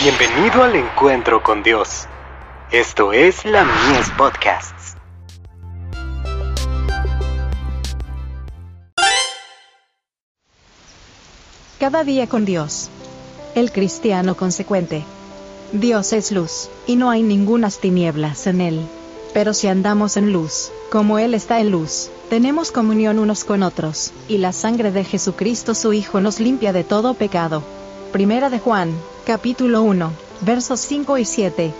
Bienvenido al encuentro con Dios. Esto es la Mies Podcasts. Cada día con Dios. El cristiano consecuente. Dios es luz, y no hay ningunas tinieblas en él. Pero si andamos en luz, como Él está en luz, tenemos comunión unos con otros, y la sangre de Jesucristo su Hijo nos limpia de todo pecado. Primera de Juan, capítulo 1, versos 5 y 7.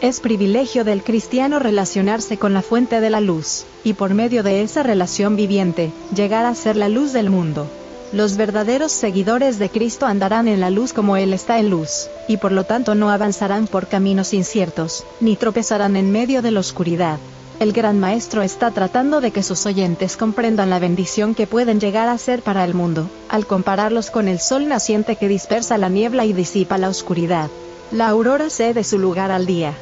Es privilegio del cristiano relacionarse con la fuente de la luz, y por medio de esa relación viviente, llegar a ser la luz del mundo. Los verdaderos seguidores de Cristo andarán en la luz como Él está en luz, y por lo tanto no avanzarán por caminos inciertos, ni tropezarán en medio de la oscuridad. El gran maestro está tratando de que sus oyentes comprendan la bendición que pueden llegar a ser para el mundo, al compararlos con el sol naciente que dispersa la niebla y disipa la oscuridad. La aurora cede su lugar al día.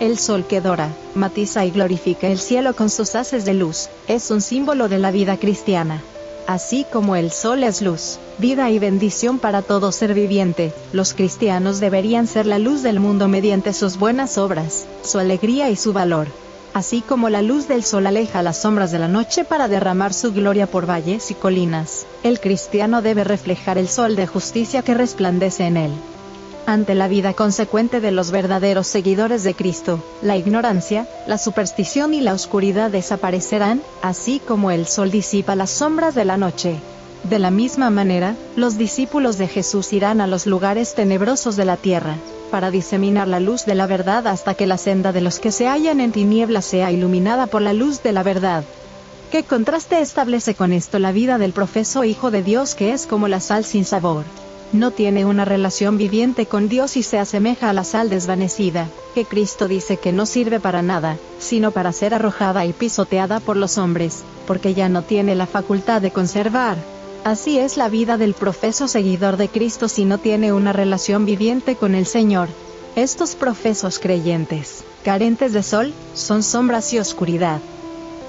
El sol que dora, matiza y glorifica el cielo con sus haces de luz, es un símbolo de la vida cristiana. Así como el sol es luz, vida y bendición para todo ser viviente, los cristianos deberían ser la luz del mundo mediante sus buenas obras, su alegría y su valor. Así como la luz del sol aleja las sombras de la noche para derramar su gloria por valles y colinas, el cristiano debe reflejar el sol de justicia que resplandece en él. Ante la vida consecuente de los verdaderos seguidores de Cristo, la ignorancia, la superstición y la oscuridad desaparecerán, así como el sol disipa las sombras de la noche. De la misma manera, los discípulos de Jesús irán a los lugares tenebrosos de la tierra, para diseminar la luz de la verdad hasta que la senda de los que se hallan en tinieblas sea iluminada por la luz de la verdad. ¿Qué contraste establece con esto la vida del profeso Hijo de Dios que es como la sal sin sabor? no tiene una relación viviente con Dios y se asemeja a la sal desvanecida, que Cristo dice que no sirve para nada, sino para ser arrojada y pisoteada por los hombres, porque ya no tiene la facultad de conservar. Así es la vida del profeso seguidor de Cristo si no tiene una relación viviente con el Señor. Estos profesos creyentes, carentes de sol, son sombras y oscuridad.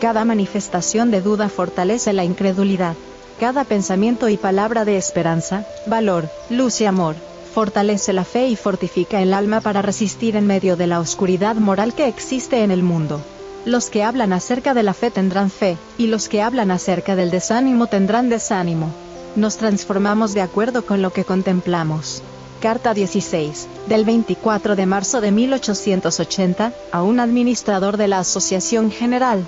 Cada manifestación de duda fortalece la incredulidad. Cada pensamiento y palabra de esperanza, valor, luz y amor, fortalece la fe y fortifica el alma para resistir en medio de la oscuridad moral que existe en el mundo. Los que hablan acerca de la fe tendrán fe, y los que hablan acerca del desánimo tendrán desánimo. Nos transformamos de acuerdo con lo que contemplamos. Carta 16, del 24 de marzo de 1880, a un administrador de la Asociación General.